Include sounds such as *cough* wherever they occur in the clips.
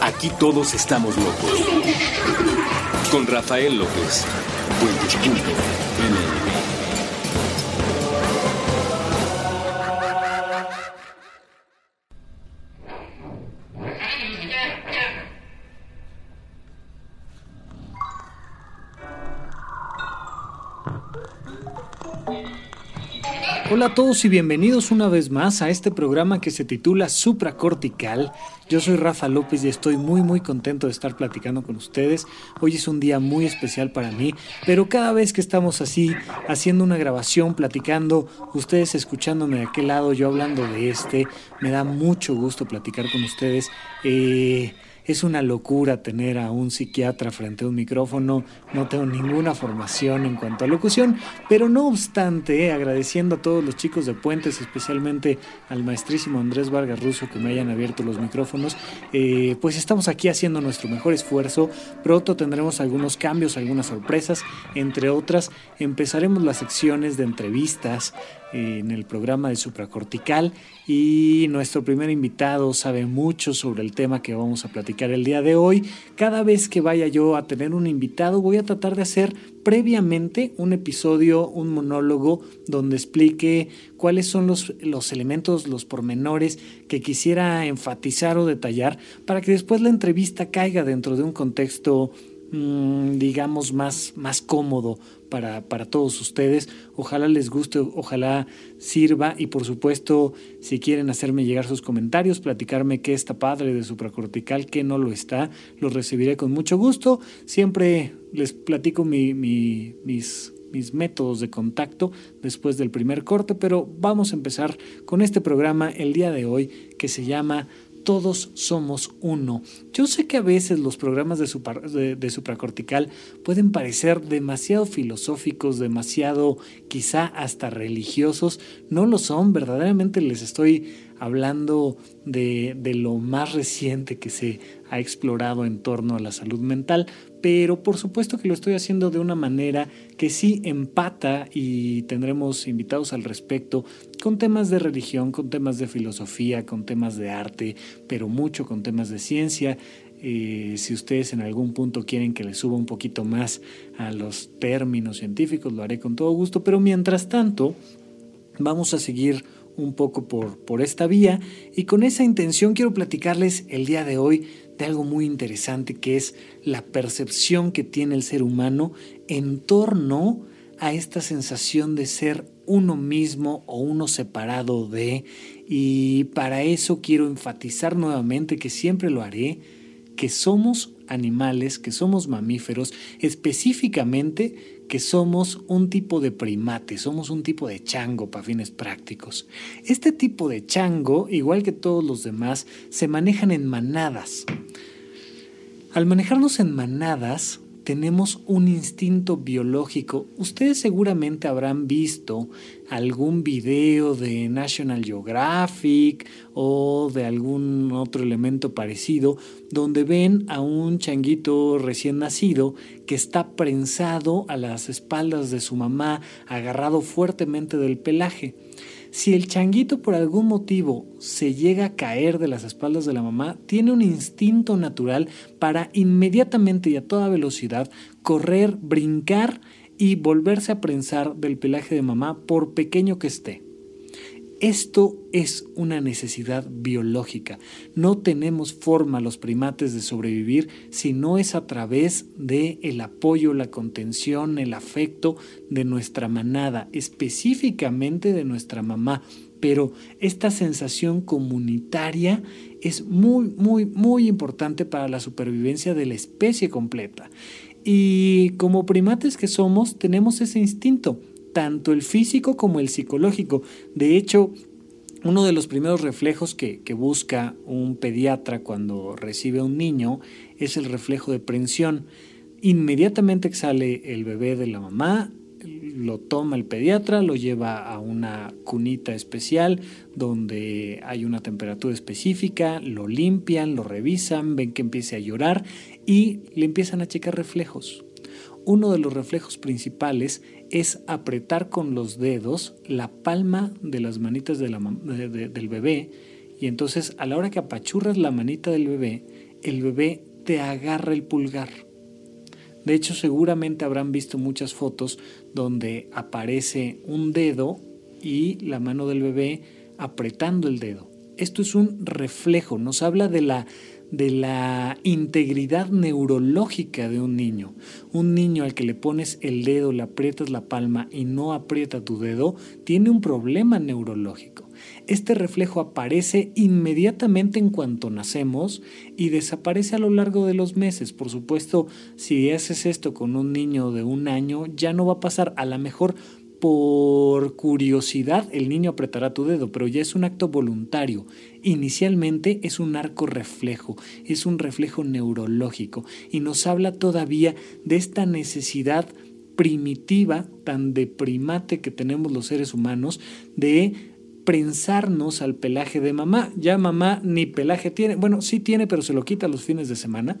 Aquí todos estamos locos. Con Rafael López. Hola a todos y bienvenidos una vez más a este programa que se titula Supracortical. Yo soy Rafa López y estoy muy muy contento de estar platicando con ustedes. Hoy es un día muy especial para mí, pero cada vez que estamos así haciendo una grabación, platicando, ustedes escuchándome de aquel lado, yo hablando de este, me da mucho gusto platicar con ustedes. Eh, es una locura tener a un psiquiatra frente a un micrófono, no tengo ninguna formación en cuanto a locución, pero no obstante, eh, agradeciendo a todos los chicos de Puentes, especialmente al maestrísimo Andrés Vargas Russo que me hayan abierto los micrófonos, eh, pues estamos aquí haciendo nuestro mejor esfuerzo. Pronto tendremos algunos cambios, algunas sorpresas, entre otras, empezaremos las secciones de entrevistas, en el programa de supracortical y nuestro primer invitado sabe mucho sobre el tema que vamos a platicar el día de hoy. Cada vez que vaya yo a tener un invitado voy a tratar de hacer previamente un episodio, un monólogo donde explique cuáles son los, los elementos, los pormenores que quisiera enfatizar o detallar para que después la entrevista caiga dentro de un contexto digamos más, más cómodo para, para todos ustedes. Ojalá les guste, ojalá sirva y por supuesto si quieren hacerme llegar sus comentarios, platicarme qué está padre de supracortical, qué no lo está, los recibiré con mucho gusto. Siempre les platico mi, mis mis métodos de contacto después del primer corte, pero vamos a empezar con este programa el día de hoy que se llama todos somos uno. Yo sé que a veces los programas de, supracortical pueden parecer demasiado filosóficos, demasiado quizá hasta religiosos. No lo son, verdaderamente les estoy hablando de, de lo más reciente que se ha explorado en torno a la salud mental, pero por supuesto que lo estoy haciendo de una manera que sí empata y tendremos invitados al respecto con temas de religión, con temas de filosofía, con temas de arte, pero mucho con temas de ciencia. Eh, si ustedes en algún punto quieren que les suba un poquito más a los términos científicos, lo haré con todo gusto, pero mientras tanto vamos a seguir un poco por, por esta vía y con esa intención quiero platicarles el día de hoy algo muy interesante que es la percepción que tiene el ser humano en torno a esta sensación de ser uno mismo o uno separado de y para eso quiero enfatizar nuevamente que siempre lo haré que somos animales, que somos mamíferos, específicamente que somos un tipo de primate, somos un tipo de chango para fines prácticos. Este tipo de chango, igual que todos los demás, se manejan en manadas. Al manejarnos en manadas, tenemos un instinto biológico. Ustedes seguramente habrán visto algún video de National Geographic o de algún otro elemento parecido donde ven a un changuito recién nacido que está prensado a las espaldas de su mamá, agarrado fuertemente del pelaje. Si el changuito por algún motivo se llega a caer de las espaldas de la mamá, tiene un instinto natural para inmediatamente y a toda velocidad correr, brincar y volverse a prensar del pelaje de mamá por pequeño que esté. Esto es una necesidad biológica. No tenemos forma los primates de sobrevivir si no es a través de el apoyo, la contención, el afecto de nuestra manada, específicamente de nuestra mamá. Pero esta sensación comunitaria es muy, muy, muy importante para la supervivencia de la especie completa. Y como primates que somos, tenemos ese instinto tanto el físico como el psicológico. De hecho, Uno de los primeros reflejos que, busca un pediatra cuando recibe a un niño es el reflejo de prensión. Inmediatamente que sale el bebé de la mamá, lo toma el pediatra, lo lleva a una cunita especial donde hay una temperatura específica, lo limpian, lo revisan, ven que empiece a llorar y le empiezan a checar reflejos. Uno de los reflejos principales es apretar con los dedos la palma de las manitas del bebé y entonces a la hora que apachurras la manita del bebé, el bebé te agarra el pulgar. De hecho, seguramente habrán visto muchas fotos donde aparece un dedo y la mano del bebé apretando el dedo. Esto es un reflejo, nos habla de la de la integridad neurológica de un niño. Un niño al que le pones el dedo, le aprietas la palma y no aprieta tu dedo, tiene un problema neurológico. Este reflejo aparece inmediatamente en cuanto nacemos y desaparece a lo largo de los meses. Por supuesto, si haces esto con un niño de un año, ya no va a pasar. A lo mejor por curiosidad el niño apretará tu dedo, pero ya es un acto voluntario. Inicialmente es un arco reflejo, es un reflejo neurológico y nos habla todavía de esta necesidad primitiva, tan de primate que tenemos los seres humanos, de prensarnos al pelaje de mamá. Ya mamá ni pelaje tiene, bueno, sí tiene, pero se lo quita los fines de semana,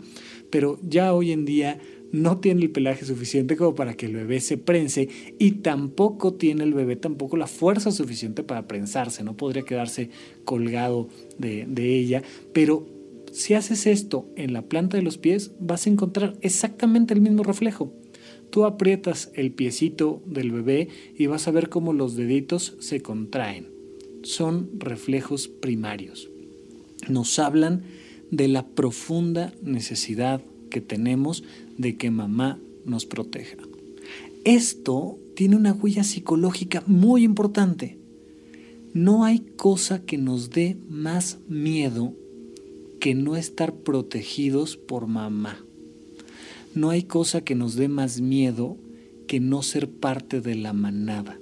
pero ya hoy en día no tiene el pelaje suficiente como para que el bebé se prense y tampoco tiene el bebé tampoco la fuerza suficiente para prensarse, no podría quedarse colgado de, de ella, pero si haces esto en la planta de los pies vas a encontrar exactamente el mismo reflejo. Tú aprietas el piecito del bebé y vas a ver cómo los deditos se contraen. Son reflejos primarios. Nos hablan de la profunda necesidad que tenemos de que mamá nos proteja. Esto tiene una huella psicológica muy importante. No hay cosa que nos dé más miedo que no estar protegidos por mamá. No hay cosa que nos dé más miedo que no ser parte de la manada.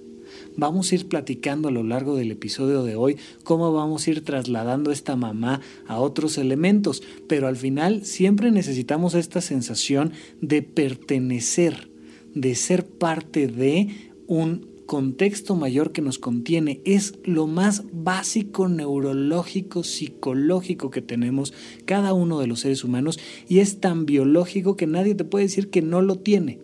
Vamos a ir platicando a lo largo del episodio de hoy cómo vamos a ir trasladando esta mamá a otros elementos, pero al final siempre necesitamos esta sensación de pertenecer, de ser parte de un contexto mayor que nos contiene. Es lo más básico neurológico, psicológico que tenemos cada uno de los seres humanos y es tan biológico que nadie te puede decir que no lo tiene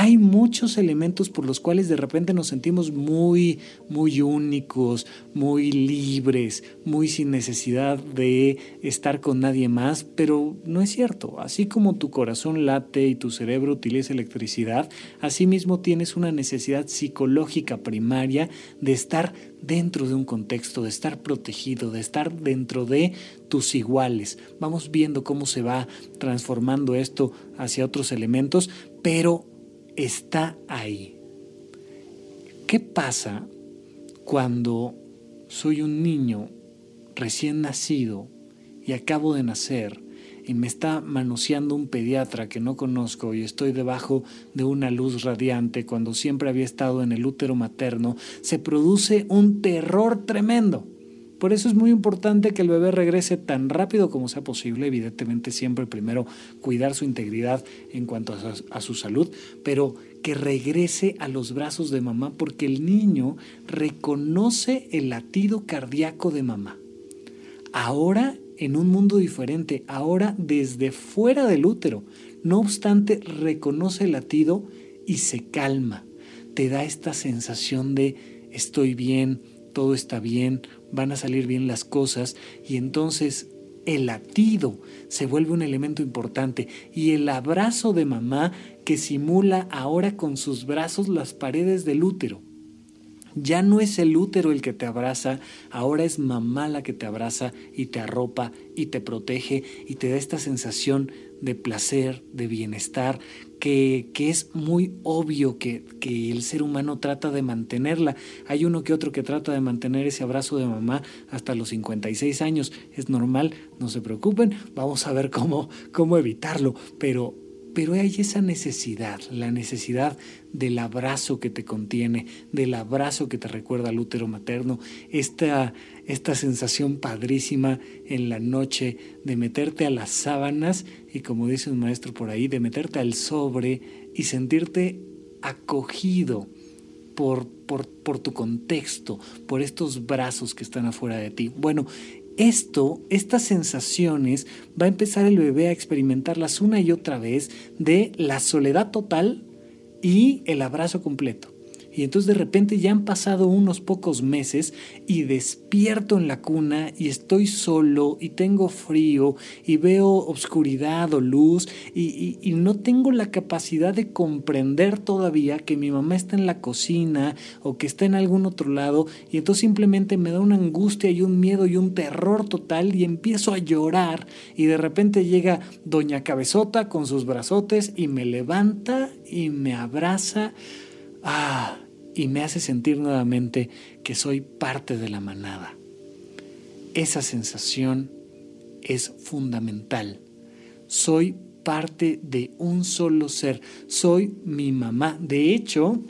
hay muchos elementos por los cuales de repente nos sentimos muy, muy únicos, muy libres, muy sin necesidad de estar con nadie más, pero no es cierto. Así como tu corazón late y tu cerebro utiliza electricidad, asimismo tienes una necesidad psicológica primaria de estar dentro de un contexto, de estar protegido, de estar dentro de tus iguales. Vamos viendo cómo se va transformando esto hacia otros elementos, pero está ahí. ¿Qué pasa cuando soy un niño recién nacido y acabo de nacer y me está manoseando un pediatra que no conozco y estoy debajo de una luz radiante cuando siempre había estado en el útero materno, se produce un terror tremendo. Por eso es muy importante que el bebé regrese tan rápido como sea posible, evidentemente siempre primero cuidar su integridad en cuanto a su, salud, pero que regrese a los brazos de mamá porque el niño reconoce el latido cardíaco de mamá. Ahora en un mundo diferente, ahora desde fuera del útero. No obstante, reconoce el latido y se calma. Te da esta sensación de estoy bien, todo está bien, van a salir bien las cosas y entonces el latido se vuelve un elemento importante y el abrazo de mamá que simula ahora con sus brazos las paredes del útero. Ya no es el útero el que te abraza, ahora es mamá la que te abraza y te arropa y te protege y te da esta sensación de placer, de bienestar, que, es muy obvio que, que, el ser humano trata de mantenerla. Hay uno que otro que trata de mantener ese abrazo de mamá hasta los 56 años. Es normal, no se preocupen, vamos a ver cómo, cómo evitarlo, pero pero hay esa necesidad, la necesidad del abrazo que te contiene, del abrazo que te recuerda al útero materno, esta, esta sensación padrísima en la noche de meterte a las sábanas y como dice un maestro por ahí, de meterte al sobre y sentirte acogido por, por, por tu contexto, por estos brazos que están afuera de ti. Bueno, esto, estas sensaciones, va a empezar el bebé a experimentarlas una y otra vez de la soledad total y el abrazo completo. Y entonces de repente ya han pasado unos pocos meses y despierto en la cuna y estoy solo y tengo frío y veo obscuridad o luz y, y, no tengo la capacidad de comprender todavía que mi mamá está en la cocina o que está en algún otro lado y entonces simplemente me da una angustia y un miedo y un terror total y empiezo a llorar y de repente llega doña Cabezota con sus brazotes y me levanta y me abraza. Ah, y me hace sentir nuevamente que soy parte de la manada. Esa sensación es fundamental. Soy parte de un solo ser. Soy mi mamá. De hecho,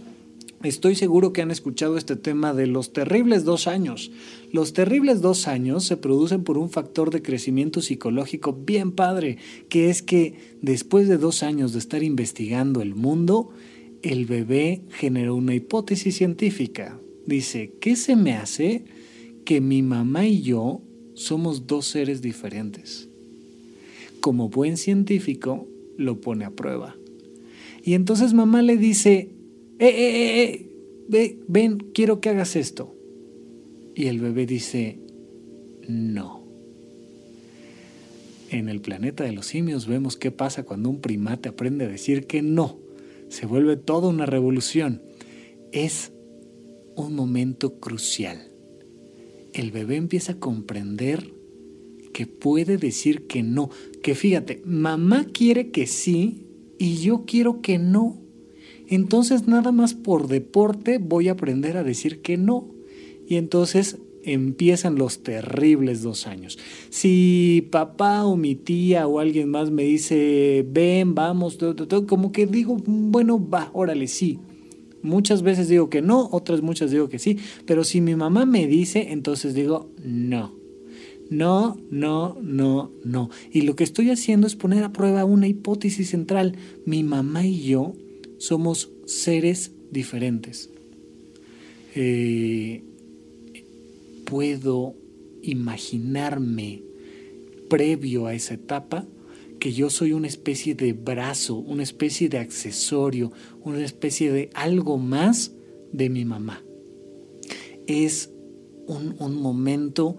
estoy seguro que han escuchado este tema de los terribles dos años. Los terribles dos años se producen por un factor de crecimiento psicológico bien padre, que es que después de dos años de estar investigando el mundo, el bebé generó una hipótesis científica. Dice, ¿qué se me hace que mi mamá y yo somos dos seres diferentes? Como buen científico, lo pone a prueba. Y entonces mamá le dice, eh, eh, eh, eh ven, quiero que hagas esto. Y el bebé dice, no. En el planeta de los simios vemos qué pasa cuando un primate aprende a decir que no se vuelve toda una revolución. Es un momento crucial. El bebé empieza a comprender que puede decir que no, que fíjate, mamá quiere que sí y yo quiero que no. Entonces nada más por deporte voy a aprender a decir que no. Y entonces empiezan los terribles dos años. Si papá o mi tía o alguien más me dice, ven, vamos, como que digo, bueno, va, órale, sí. Muchas veces digo que no, otras muchas digo que sí, pero si mi mamá me dice, entonces digo, no. No, no, no, no. Y lo que estoy haciendo es poner a prueba una hipótesis central. Mi mamá y yo somos seres diferentes. Eh, puedo imaginarme previo a esa etapa que yo soy una especie de brazo, una especie de accesorio, una especie de algo más de mi mamá. Es un, momento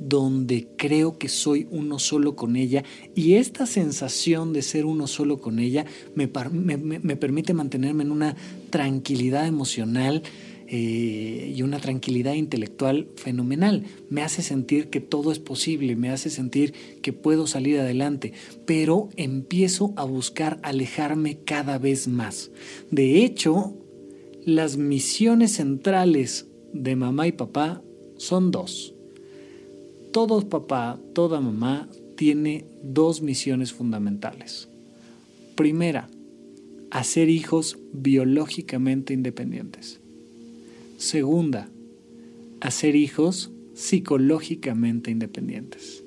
donde creo que soy uno solo con ella y esta sensación de ser uno solo con ella me, me permite mantenerme en una tranquilidad emocional, eh, y una tranquilidad intelectual fenomenal. Me hace sentir que todo es posible, me hace sentir que puedo salir adelante, pero empiezo a buscar alejarme cada vez más. De hecho, las misiones centrales de mamá y papá son dos. Todo papá, toda mamá tiene dos misiones fundamentales. Primera, hacer hijos biológicamente independientes. Segunda, hacer hijos psicológicamente independientes.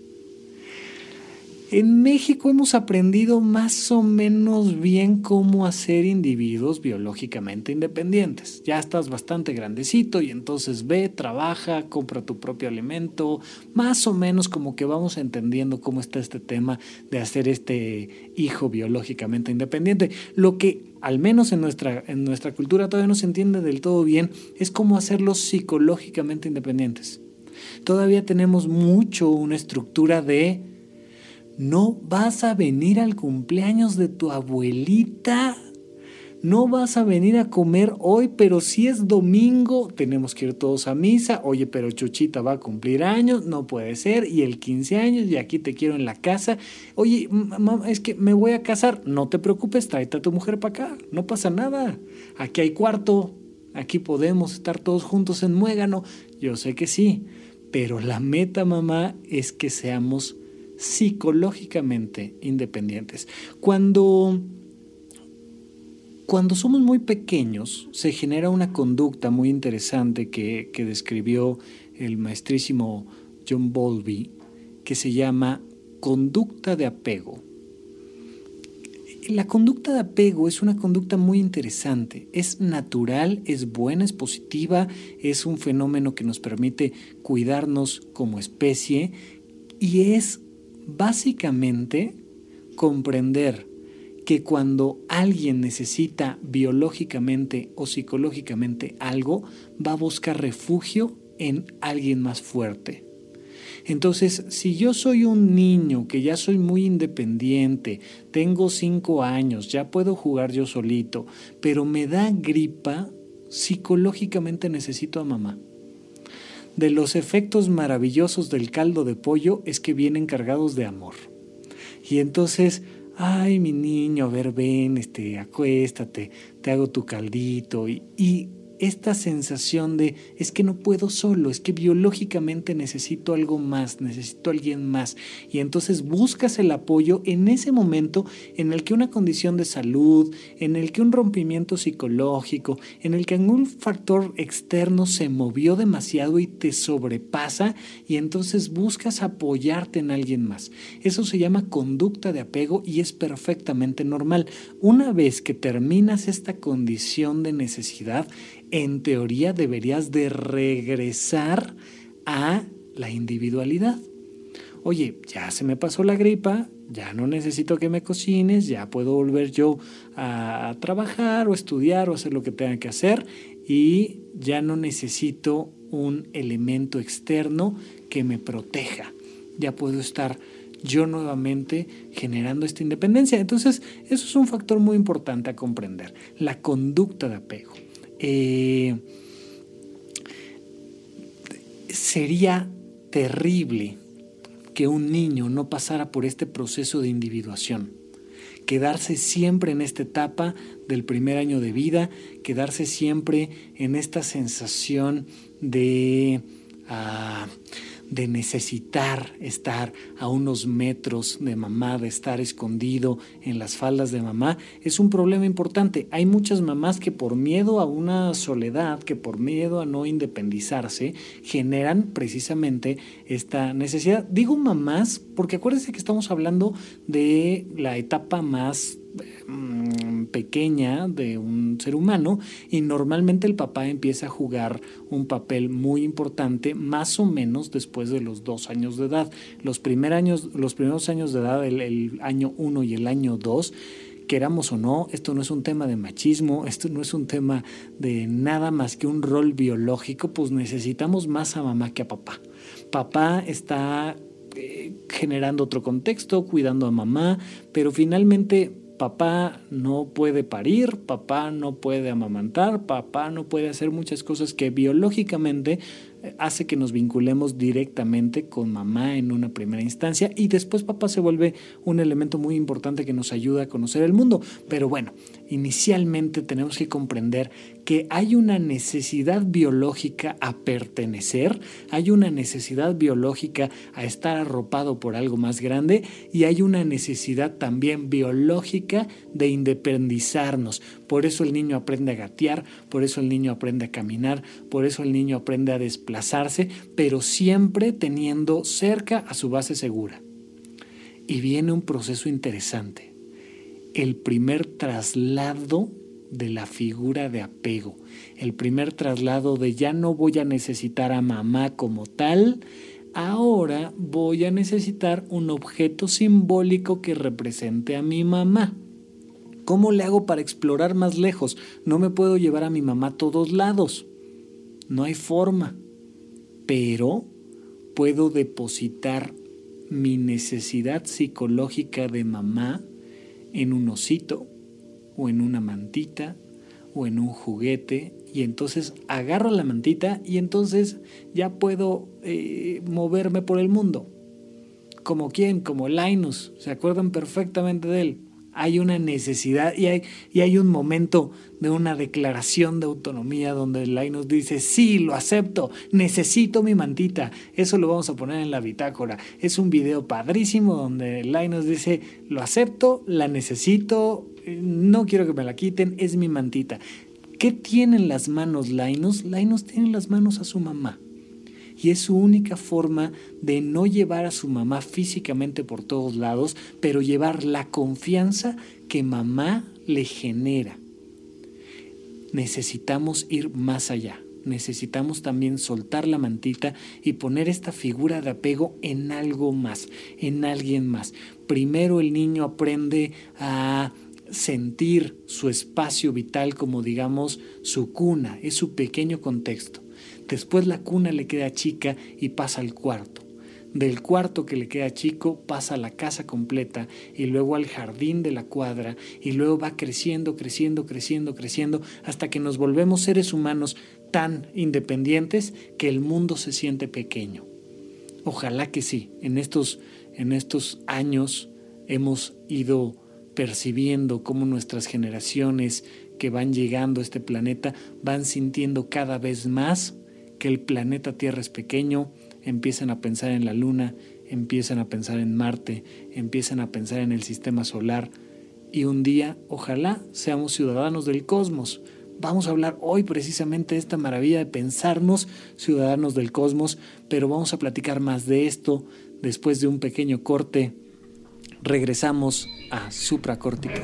En México hemos aprendido más o menos bien cómo hacer individuos biológicamente independientes. Ya estás bastante grandecito y entonces ve, trabaja, compra tu propio alimento, más o menos como que vamos entendiendo cómo está este tema de hacer este hijo biológicamente independiente. Lo que al menos en nuestra, en nuestra cultura todavía no se entiende del todo bien es cómo hacerlos psicológicamente independientes. Todavía tenemos mucho una estructura de no vas a venir al cumpleaños de tu abuelita. No vas a venir a comer hoy, pero si es domingo, tenemos que ir todos a misa. Oye, pero Chuchita va a cumplir años, no puede ser. Y el 15 años, y aquí te quiero en la casa. Oye, mamá, es que me voy a casar. No te preocupes, tráete a tu mujer para acá. No pasa nada. Aquí hay cuarto. Aquí podemos estar todos juntos en muégano. Yo sé que sí. Pero la meta, mamá, es que seamos psicológicamente independientes. Cuando Cuando somos muy pequeños se genera una conducta muy interesante que, que describió el maestrísimo John Bowlby que se llama conducta de apego. La conducta de apego es una conducta muy interesante, es natural, es buena, es positiva, es un fenómeno que nos permite cuidarnos como especie y es básicamente comprender que cuando alguien necesita biológicamente o psicológicamente algo, va a buscar refugio en alguien más fuerte. Entonces, si yo soy un niño que ya soy muy independiente, tengo cinco años, ya puedo jugar yo solito, pero me da gripa, psicológicamente necesito a mamá. De los efectos maravillosos del caldo de pollo es que vienen cargados de amor. Y entonces, ay, mi niño, a ver, ven, este, acuéstate, te hago tu caldito. Y, y esta sensación de es que no puedo solo, es que biológicamente necesito algo más, necesito alguien más. Y entonces buscas el apoyo en ese momento en el que una condición de salud, en el que un rompimiento psicológico, en el que algún factor externo se movió demasiado y te sobrepasa y entonces buscas apoyarte en alguien más. Eso se llama conducta de apego y es perfectamente normal. Una vez que terminas esta condición de necesidad, en teoría deberías de regresar a la individualidad. Oye, ya se me pasó la gripa, ya no necesito que me cocines, ya puedo volver yo a trabajar o estudiar o hacer lo que tenga que hacer y ya no necesito un elemento externo que me proteja. Ya puedo estar yo nuevamente generando esta independencia. Entonces, eso es un factor muy importante a comprender, la conducta de apego. Eh, sería terrible que un niño no pasara por este proceso de individuación. Quedarse siempre en esta etapa del primer año de vida, quedarse siempre en esta sensación de... Ah, de necesitar estar a unos metros de mamá, de estar escondido en las faldas de mamá, es un problema importante. Hay muchas mamás que por miedo a una soledad, que por miedo a no independizarse, generan precisamente esta necesidad. Digo mamás porque acuérdense que estamos hablando de la etapa más Mm, pequeña de un ser humano y normalmente el papá empieza a jugar un papel muy importante más o menos después de los dos años de edad. Los, años, los primeros años de edad, el, el año uno y el año dos, queramos o no, esto no es un tema de machismo, esto no es un tema de nada más que un rol biológico, pues necesitamos más a mamá que a papá. Papá está eh, generando otro contexto, cuidando a mamá, pero finalmente Papá no puede parir, papá no puede amamantar, papá no puede hacer muchas cosas que biológicamente hace que nos vinculemos directamente con mamá en una primera instancia y después papá se vuelve un elemento muy importante que nos ayuda a conocer el mundo. Pero bueno, inicialmente tenemos que comprender que hay una necesidad biológica a pertenecer, hay una necesidad biológica a estar arropado por algo más grande y hay una necesidad también biológica de independizarnos. Por eso el niño aprende a gatear, por eso el niño aprende a caminar, por eso el niño aprende a desplazarse pero siempre teniendo cerca a su base segura. Y viene un proceso interesante, el primer traslado de la figura de apego, el primer traslado de ya no voy a necesitar a mamá como tal, ahora voy a necesitar un objeto simbólico que represente a mi mamá. ¿Cómo le hago para explorar más lejos? No me puedo llevar a mi mamá a todos lados. No hay forma pero puedo depositar mi necesidad psicológica de mamá en un osito o en una mantita o en un juguete y entonces agarro la mantita y entonces ya puedo eh, moverme por el mundo. Como quien, como Linus, ¿se acuerdan perfectamente de él? Hay una necesidad y hay, y hay un momento de una declaración de autonomía donde Linus dice, sí, lo acepto, necesito mi mantita. Eso lo vamos a poner en la bitácora. Es un video padrísimo donde Linus dice, lo acepto, la necesito, no quiero que me la quiten, es mi mantita. ¿Qué tiene en las manos Linus? Linus tiene en las manos a su mamá y es su única forma de no llevar a su mamá físicamente por todos lados, pero llevar la confianza que mamá le genera. Necesitamos ir más allá. Necesitamos también soltar la mantita y poner esta figura de apego en algo más, en alguien más. Primero el niño aprende a sentir su espacio vital como digamos su cuna, es su pequeño contexto. Después la cuna le queda chica y pasa al cuarto. Del cuarto que le queda chico pasa a la casa completa y luego al jardín de la cuadra y luego va creciendo, creciendo, creciendo, creciendo hasta que nos volvemos seres humanos tan independientes que el mundo se siente pequeño. Ojalá que sí, en estos, en estos años hemos ido percibiendo cómo nuestras generaciones que van llegando a este planeta van sintiendo cada vez más que el planeta Tierra es pequeño, empiezan a pensar en la Luna, empiezan a pensar en Marte, empiezan a pensar en el sistema solar y un día, ojalá, seamos ciudadanos del cosmos. Vamos a hablar hoy precisamente de esta maravilla de pensarnos ciudadanos del cosmos, pero vamos a platicar más de esto después de un pequeño corte. Regresamos a supracortical.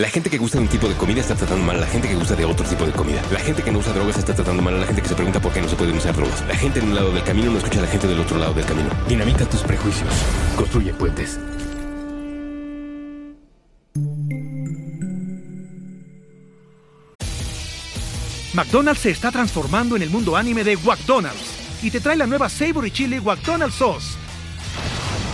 La gente que gusta de un tipo de comida está tratando mal a la gente que gusta de otro tipo de comida. La gente que no usa drogas está tratando mal a la gente que se pregunta por qué no se pueden usar drogas. La gente en un lado del camino no escucha a la gente del otro lado del camino. Dinamita tus prejuicios. Construye puentes. McDonald's se está transformando en el mundo anime de McDonald's y te trae la nueva Savory Chili McDonald's Sauce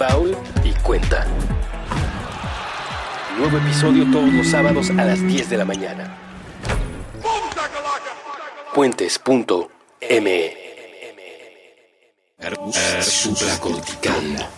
Foul y Cuenta. Nuevo episodio todos los sábados a las 10 de la mañana. Puentes.me Supracortical.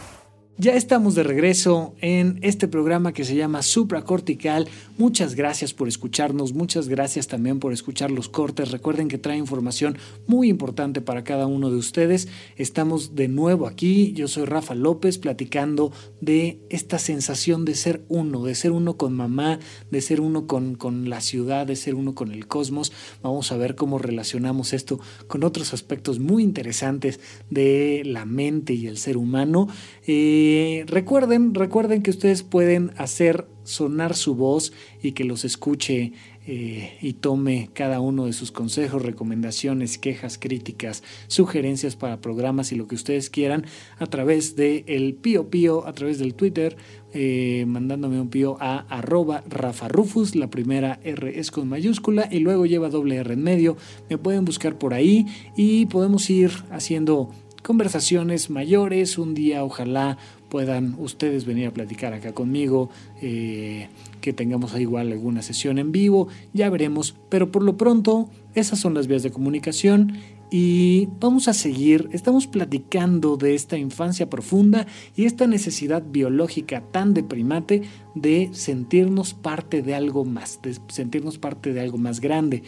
Ya estamos de regreso en este programa que se llama Supracortical. Muchas gracias por escucharnos, muchas gracias también por escuchar los cortes. Recuerden que trae información muy importante para cada uno de ustedes. Estamos de nuevo aquí, yo soy Rafa López platicando de esta sensación de ser uno, de ser uno con mamá, de ser uno con, con la ciudad, de ser uno con el cosmos. Vamos a ver cómo relacionamos esto con otros aspectos muy interesantes de la mente y el ser humano. Eh, eh, recuerden, recuerden que ustedes pueden hacer sonar su voz y que los escuche eh, y tome cada uno de sus consejos, recomendaciones, quejas, críticas, sugerencias para programas y lo que ustedes quieran a través de el Pío Pío, a través del Twitter, eh, mandándome un pío a arroba Rafa Rufus, la primera R es con mayúscula y luego lleva doble R en medio. Me pueden buscar por ahí y podemos ir haciendo conversaciones mayores. Un día ojalá puedan ustedes venir a platicar acá conmigo, eh, que tengamos igual alguna sesión en vivo, ya veremos, pero por lo pronto esas son las vías de comunicación y vamos a seguir, estamos platicando de esta infancia profunda y esta necesidad biológica tan de primate de sentirnos parte de algo más, de sentirnos parte de algo más grande.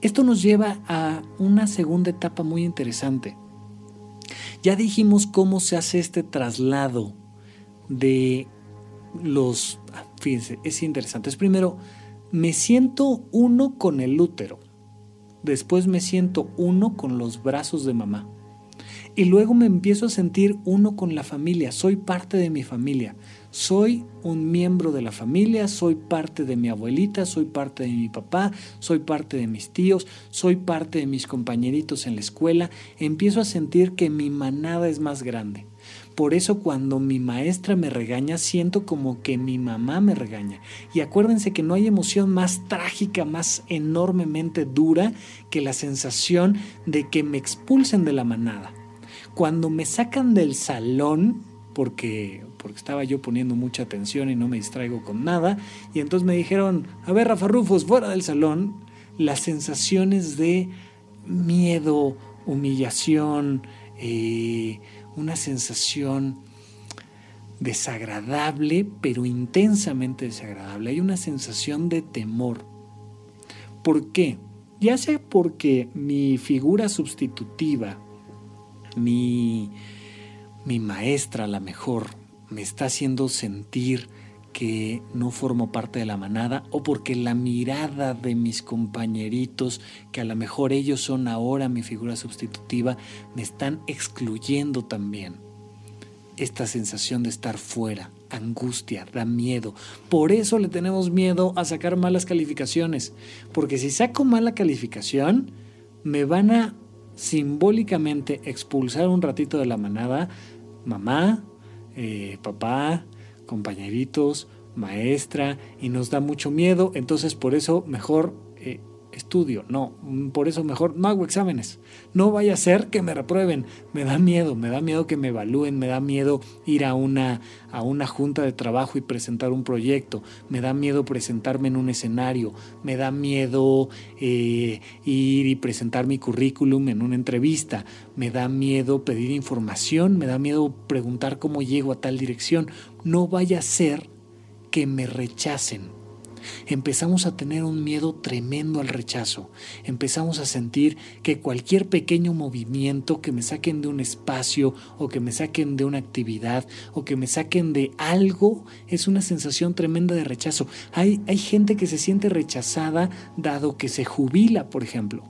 Esto nos lleva a una segunda etapa muy interesante. Ya dijimos cómo se hace este traslado de los... Ah, fíjense, es interesante. Es primero me siento uno con el útero. Después me siento uno con los brazos de mamá. Y luego me empiezo a sentir uno con la familia. Soy parte de mi familia. Soy un miembro de la familia, soy parte de mi abuelita, soy parte de mi papá, soy parte de mis tíos, soy parte de mis compañeritos en la escuela. Empiezo a sentir que mi manada es más grande. Por eso cuando mi maestra me regaña, siento como que mi mamá me regaña. Y acuérdense que no hay emoción más trágica, más enormemente dura que la sensación de que me expulsen de la manada. Cuando me sacan del salón, porque porque estaba yo poniendo mucha atención y no me distraigo con nada. Y entonces me dijeron, a ver, Rafa Rufus, fuera del salón, las sensaciones de miedo, humillación, eh, una sensación desagradable, pero intensamente desagradable. Hay una sensación de temor. ¿Por qué? Ya sea porque mi figura sustitutiva, mi, mi maestra, la mejor, me está haciendo sentir que no formo parte de la manada o porque la mirada de mis compañeritos, que a lo mejor ellos son ahora mi figura sustitutiva, me están excluyendo también. Esta sensación de estar fuera, angustia, da miedo. Por eso le tenemos miedo a sacar malas calificaciones, porque si saco mala calificación, me van a simbólicamente expulsar un ratito de la manada, mamá, eh, papá, compañeritos, maestra, y nos da mucho miedo, entonces por eso mejor eh, estudio, no, mm, por eso mejor no hago exámenes. No vaya a ser que me reprueben. Me da miedo, me da miedo que me evalúen, me da miedo ir a una, a una junta de trabajo y presentar un proyecto, me da miedo presentarme en un escenario, me da miedo eh, ir y presentar mi currículum en una entrevista, me da miedo pedir información, me da miedo preguntar cómo llego a tal dirección. No vaya a ser que me rechacen empezamos a tener un miedo tremendo al rechazo. Empezamos a sentir que cualquier pequeño movimiento que me saquen de un espacio o que me saquen de una actividad o que me saquen de algo es una sensación tremenda de rechazo. Hay, hay gente que se siente rechazada dado que se jubila, por ejemplo.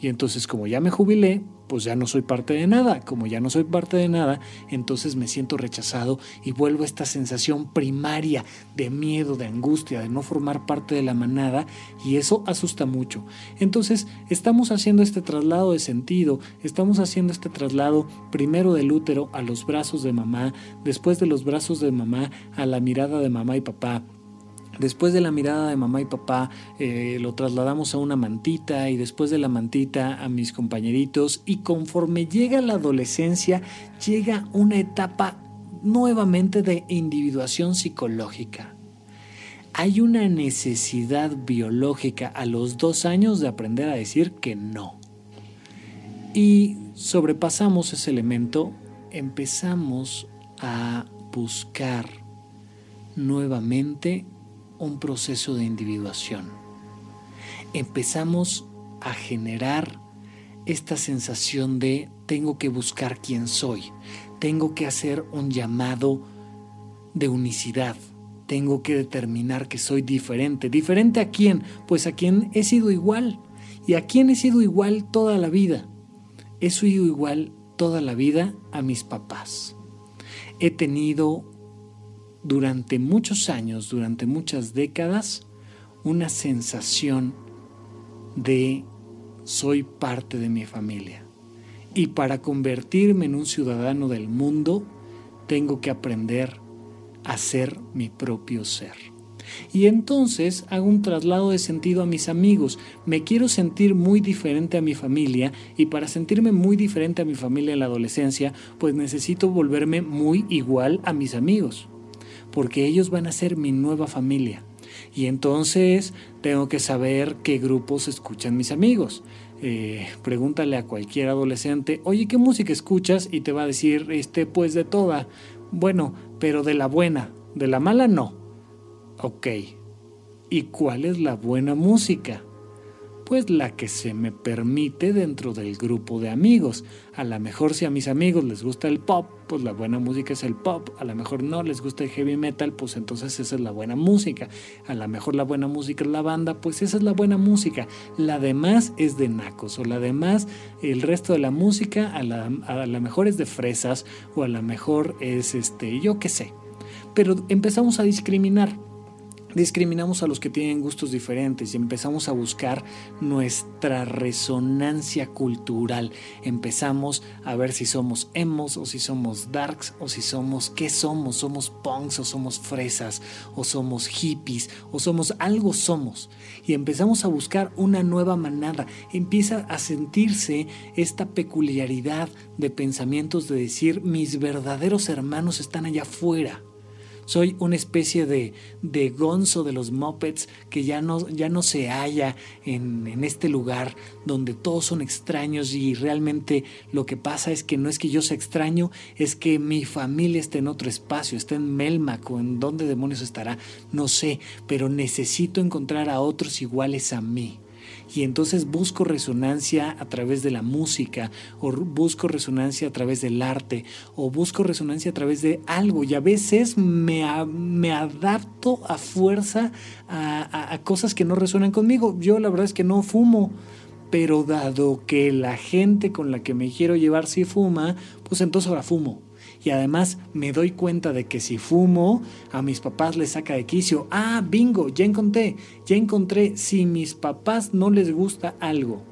Y entonces como ya me jubilé, pues ya no soy parte de nada. Como ya no soy parte de nada, entonces me siento rechazado y vuelvo a esta sensación primaria de miedo, de angustia, de no formar parte de la manada y eso asusta mucho. Entonces estamos haciendo este traslado de sentido, estamos haciendo este traslado primero del útero a los brazos de mamá, después de los brazos de mamá a la mirada de mamá y papá Después de la mirada de mamá y papá, eh, lo trasladamos a una mantita y después de la mantita a mis compañeritos y conforme llega la adolescencia, llega una etapa nuevamente de individuación psicológica. Hay una necesidad biológica a los dos años de aprender a decir que no. Y sobrepasamos ese elemento, empezamos a buscar nuevamente un proceso de individuación. Empezamos a generar esta sensación de tengo que buscar quién soy, tengo que hacer un llamado de unicidad, tengo que determinar que soy diferente. ¿Diferente a quién? Pues a quien he sido igual. ¿Y a quién he sido igual toda la vida? He sido igual toda la vida a mis papás. He tenido durante muchos años, durante muchas décadas, una sensación de soy parte de mi familia. Y para convertirme en un ciudadano del mundo, tengo que aprender a ser mi propio ser. Y entonces hago un traslado de sentido a mis amigos. Me quiero sentir muy diferente a mi familia y para sentirme muy diferente a mi familia en la adolescencia, pues necesito volverme muy igual a mis amigos porque ellos van a ser mi nueva familia. Y entonces tengo que saber qué grupos escuchan mis amigos. Eh, pregúntale a cualquier adolescente, oye, ¿qué música escuchas? Y te va a decir, este, pues de toda. Bueno, pero de la buena, de la mala no. Ok. ¿Y cuál es la buena música? Pues la que se me permite dentro del grupo de amigos. A lo mejor si a mis amigos les gusta el pop, pues la buena música es el pop. A lo mejor no les gusta el heavy metal, pues entonces esa es la buena música. A lo mejor la buena música es la banda, pues esa es la buena música. La demás es de nacos o la demás, el resto de la música a la, a la mejor es de fresas o a lo mejor es este, yo qué sé. Pero empezamos a discriminar discriminamos a los que tienen gustos diferentes y empezamos a buscar nuestra resonancia cultural. Empezamos a ver si somos emos o si somos darks o si somos qué somos, somos punks o somos fresas o somos hippies o somos algo somos. Y empezamos a buscar una nueva manada. Empieza a sentirse esta peculiaridad de pensamientos de decir mis verdaderos hermanos están allá afuera soy una especie de, de gonzo de los mopeds que ya no, ya no se halla en, en este lugar donde todos son extraños y realmente lo que pasa es que no es que yo sea extraño, es que mi familia está en otro espacio, está en Melmac o en dónde demonios estará, no sé, pero necesito encontrar a otros iguales a mí y entonces busco resonancia a través de la música o busco resonancia a través del arte o busco resonancia a través de algo y a veces me, me adapto a fuerza a, a cosas que no resuenan conmigo. Yo la verdad es que no fumo pero dado que la gente con la que me quiero llevar sí fuma, pues entonces ahora fumo y además me doy cuenta de que si fumo, a mis papás les saca de quicio. Ah, bingo, ya encontré, ya encontré, si mis papás no les gusta algo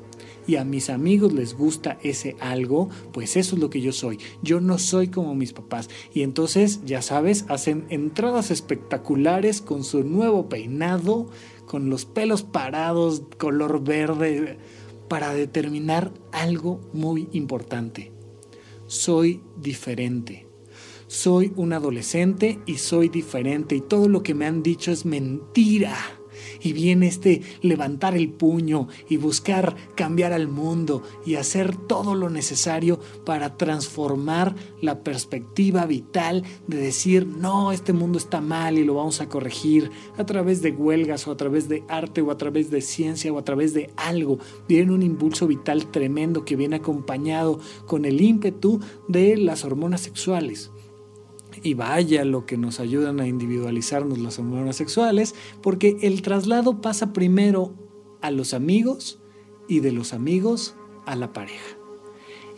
y a mis amigos les gusta ese algo, pues eso es lo que yo soy. Yo no soy como mis papás. Y entonces, ya sabes, hacen entradas espectaculares con su nuevo peinado, con los pelos parados, color verde, para determinar algo muy importante soy diferente. Soy un adolescente y soy diferente y todo lo que me han dicho es mentira y viene este levantar el puño y buscar cambiar al mundo y hacer todo lo necesario para transformar la perspectiva vital de decir, no, este mundo está mal y lo vamos a corregir a través de huelgas o a través de arte o a través de ciencia o a través de algo. Viene un impulso vital tremendo que viene acompañado con el ímpetu de las hormonas sexuales y vaya lo que nos ayudan a individualizarnos las hormonas sexuales, porque el traslado pasa primero a los amigos y de los amigos a la pareja.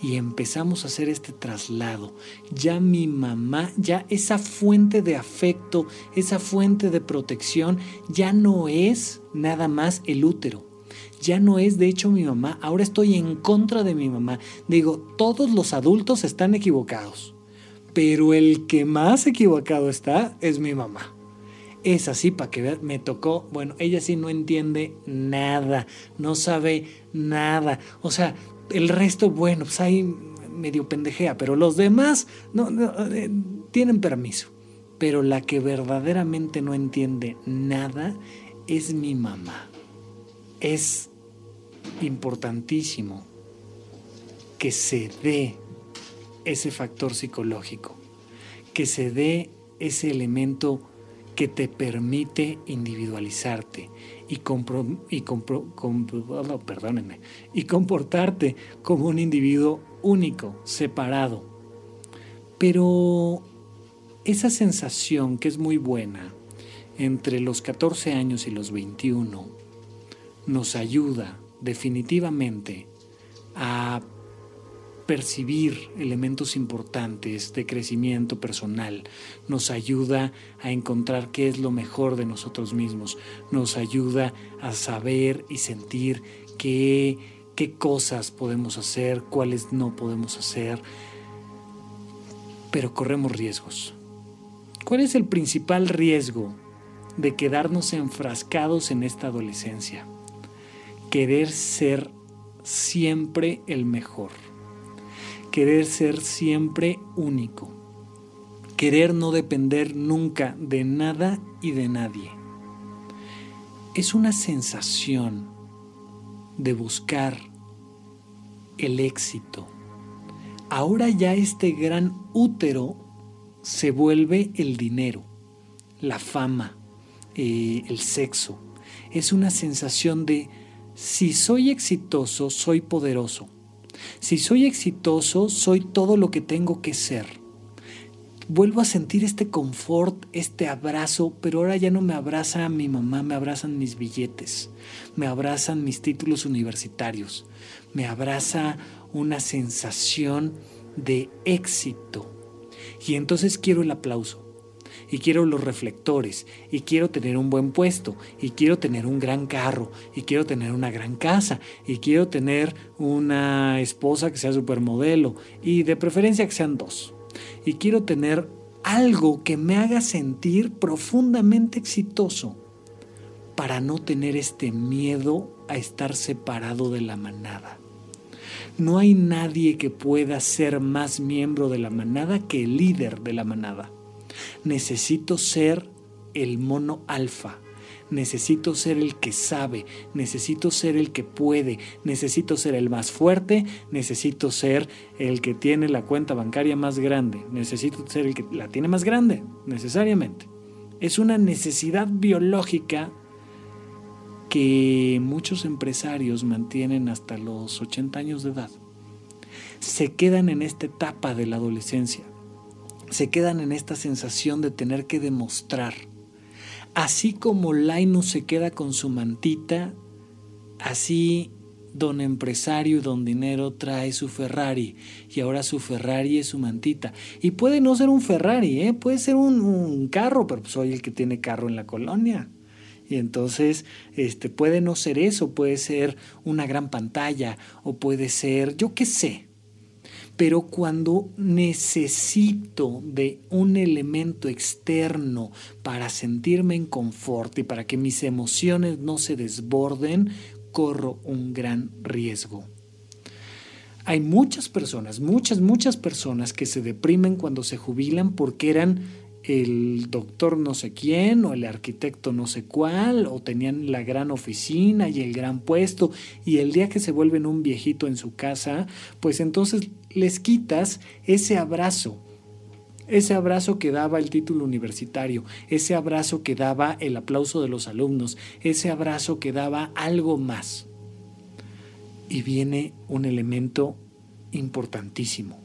Y empezamos a hacer este traslado. Ya mi mamá, ya esa fuente de afecto, esa fuente de protección, ya no es nada más el útero. Ya no es de hecho mi mamá. Ahora estoy en contra de mi mamá. Digo, todos los adultos están equivocados pero el que más equivocado está es mi mamá. Es así, para que vean, me tocó, bueno, ella sí no entiende nada, no sabe nada. O sea, el resto, bueno, pues ahí medio pendejea, pero los demás no, eh, tienen permiso. Pero la que verdaderamente no entiende nada es mi mamá. Es importantísimo que se dé ese factor psicológico, que se dé ese elemento que te permite individualizarte y, y, oh, perdónenme, y comportarte como un individuo único, separado. Pero esa sensación que es muy buena entre los 14 años y los 21 nos ayuda definitivamente a percibir elementos importantes de crecimiento personal, nos ayuda a encontrar qué es lo mejor de nosotros mismos, nos ayuda a saber y sentir qué, qué cosas podemos hacer, cuáles no podemos hacer, pero corremos riesgos. ¿Cuál es el principal riesgo de quedarnos enfrascados en esta adolescencia? Querer ser siempre el mejor querer ser siempre único, querer no depender nunca de nada y de nadie. Es una sensación de buscar el éxito. Ahora ya este gran útero se vuelve el dinero, la fama, eh, el sexo. Es una sensación de si soy exitoso, soy poderoso. Si soy exitoso, soy todo lo que tengo que ser. Vuelvo a sentir este confort, este abrazo, pero ahora ya no me abraza mi mamá, me abrazan mis billetes, me abrazan mis títulos universitarios, me abraza una sensación de éxito. Y entonces quiero el aplauso y quiero los reflectores, y quiero tener un buen puesto, y quiero tener un gran carro, y quiero tener una gran casa, y quiero tener una esposa que sea supermodelo, y de preferencia que sean dos. Y quiero tener algo que me haga sentir profundamente exitoso para no tener este miedo a estar separado de la manada. No hay nadie que pueda ser más miembro de la manada que el líder de la manada. Necesito ser el mono alfa. Necesito ser el que sabe, necesito ser el que puede, necesito ser el más fuerte, necesito ser el que tiene la cuenta bancaria más grande, necesito ser el que la tiene más grande, necesariamente. Es una necesidad biológica que muchos empresarios mantienen hasta los 80 años de edad. Se quedan en esta etapa de la adolescencia se quedan en esta sensación de tener que demostrar. Así como Linus se queda con su mantita, así don empresario don dinero trae su Ferrari y ahora su Ferrari es su mantita. Y puede no ser un Ferrari, ¿eh? puede ser un, un carro, pero soy el que tiene carro en la colonia. Y entonces, este, puede no ser eso, puede ser una gran pantalla o puede ser, yo qué sé, pero cuando necesito de un elemento externo para sentirme en confort y para que mis emociones no se desborden, corro un gran riesgo. Hay muchas personas, muchas, muchas personas que se deprimen cuando se jubilan porque eran el doctor no sé quién o el arquitecto no sé cuál o tenían la gran oficina y el gran puesto y el día que se vuelven un viejito en su casa, pues entonces les quitas ese abrazo, ese abrazo que daba el título universitario, ese abrazo que daba el aplauso de los alumnos, ese abrazo que daba algo más. Y viene un elemento importantísimo.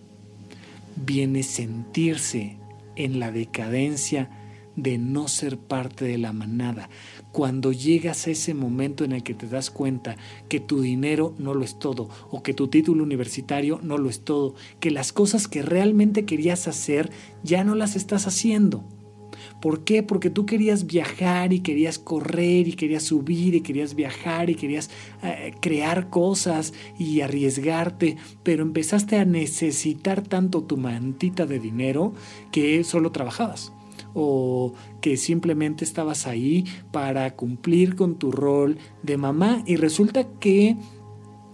Viene sentirse en la decadencia de no ser parte de la manada. Cuando llegas a ese momento en el que te das cuenta que tu dinero no lo es todo, o que tu título universitario no lo es todo, que las cosas que realmente querías hacer ya no las estás haciendo. ¿Por qué? Porque tú querías viajar y querías correr y querías subir y querías viajar y querías eh, crear cosas y arriesgarte, pero empezaste a necesitar tanto tu mantita de dinero que solo trabajabas o que simplemente estabas ahí para cumplir con tu rol de mamá y resulta que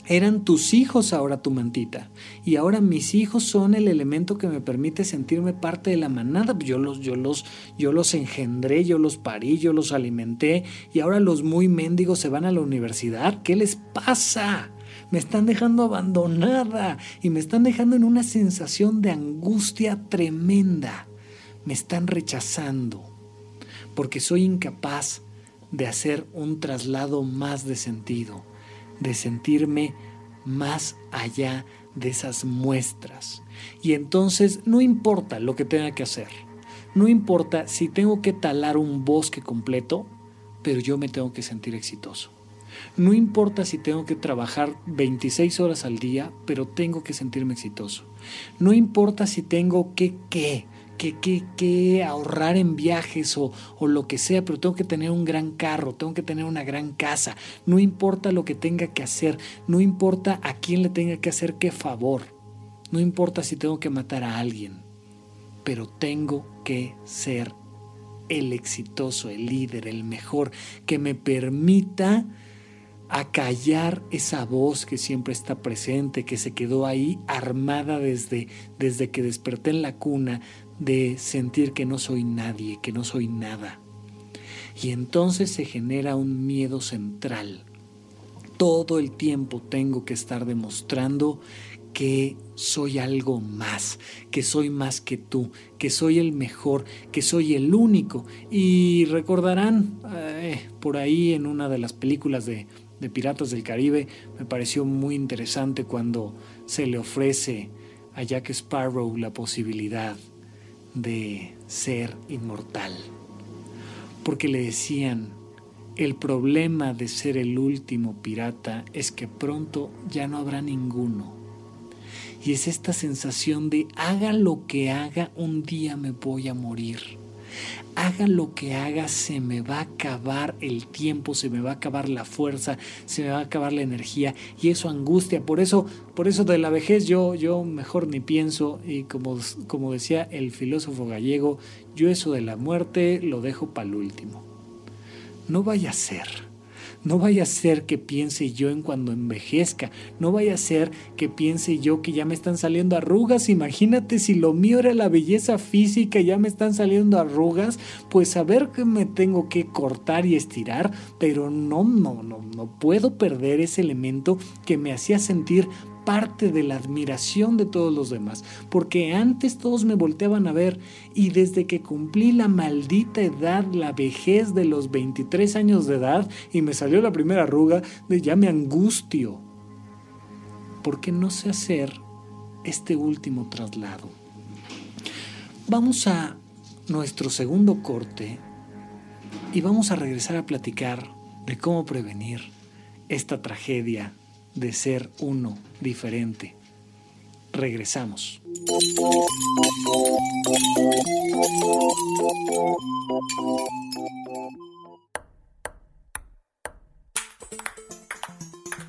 eran tus hijos ahora tu mantita. Y ahora mis hijos son el elemento que me permite sentirme parte de la manada. Yo los, yo los, yo los engendré, yo los parí, yo los alimenté. Y ahora los muy mendigos se van a la universidad. ¿Qué les pasa? Me están dejando abandonada y me están dejando en una sensación de angustia tremenda. Me están rechazando porque soy incapaz de hacer un traslado más de sentido de sentirme más allá de esas muestras. Y entonces no importa lo que tenga que hacer, no importa si tengo que talar un bosque completo, pero yo me tengo que sentir exitoso. No importa si tengo que trabajar 26 horas al día, pero tengo que sentirme exitoso. No importa si tengo que qué, que, que, ahorrar en viajes o, o, lo que sea, pero tengo que tener un gran carro, tengo que tener una gran casa, no importa lo que tenga que hacer, no importa a quién le tenga que hacer qué favor, no importa si tengo que matar a alguien, pero tengo que ser el exitoso, el líder, el mejor, que me permita acallar esa voz que siempre está presente, que se quedó ahí armada desde, desde que desperté en la cuna, de sentir que no soy nadie, que no soy nada. Y entonces se genera un miedo central. Todo el tiempo tengo que estar demostrando que soy algo más, que soy más que tú, que soy el mejor, que soy el único. Y recordarán eh, por ahí en una de las películas de, de Piratas del Caribe, me pareció muy interesante cuando se le ofrece a Jack Sparrow la posibilidad de ser inmortal. Porque le decían, el problema de ser el último pirata es que pronto ya no habrá ninguno. Y es esta sensación de haga lo que haga, un día me voy a morir haga lo que haga, se me va a acabar el tiempo, se me va a acabar la fuerza, se me va a acabar la energía y eso angustia. Por eso, por eso de la vejez yo, yo mejor ni pienso y como, como decía el filósofo gallego, yo eso de la muerte lo dejo para el último. No vaya a ser no vaya a ser que piense yo en cuando envejezca. No vaya a ser que piense yo que ya me están saliendo arrugas. Imagínate si lo mío era la belleza física ya me están saliendo arrugas. Pues a ver que me tengo que cortar y estirar. Pero no, no, no, no puedo perder ese elemento que me hacía sentir parte de la admiración de todos los demás, porque antes todos me volteaban a ver y desde que cumplí la maldita edad, la vejez de los 23 años de edad y me salió la primera arruga, ya me angustio. ¿Por qué no sé hacer este último traslado? Vamos a nuestro segundo corte y vamos a regresar a platicar de cómo prevenir esta tragedia de ser uno diferente. Regresamos.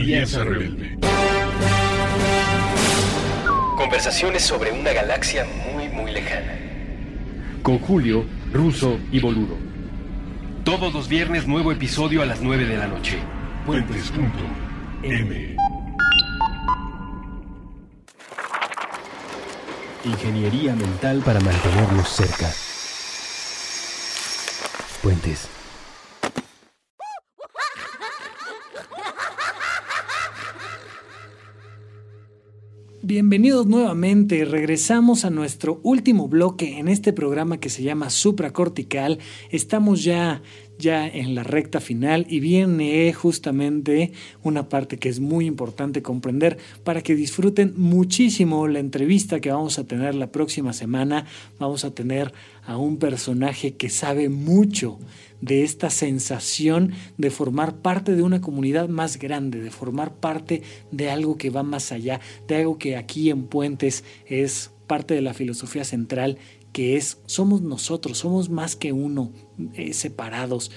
Alianza Rebelde. Conversaciones sobre una galaxia muy, muy lejana. Con Julio, Ruso y Boludo. Todos los viernes nuevo episodio a las 9 de la noche. Puentes.m. Ingeniería mental para mantenernos cerca. Puentes. Bienvenidos nuevamente, regresamos a nuestro último bloque en este programa que se llama Supracortical. Estamos ya ya en la recta final y viene justamente una parte que es muy importante comprender para que disfruten muchísimo la entrevista que vamos a tener la próxima semana. Vamos a tener a un personaje que sabe mucho de esta sensación de formar parte de una comunidad más grande, de formar parte de algo que va más allá, de algo que aquí en Puentes es parte de la filosofía central que es somos nosotros, somos más que uno, eh, separados.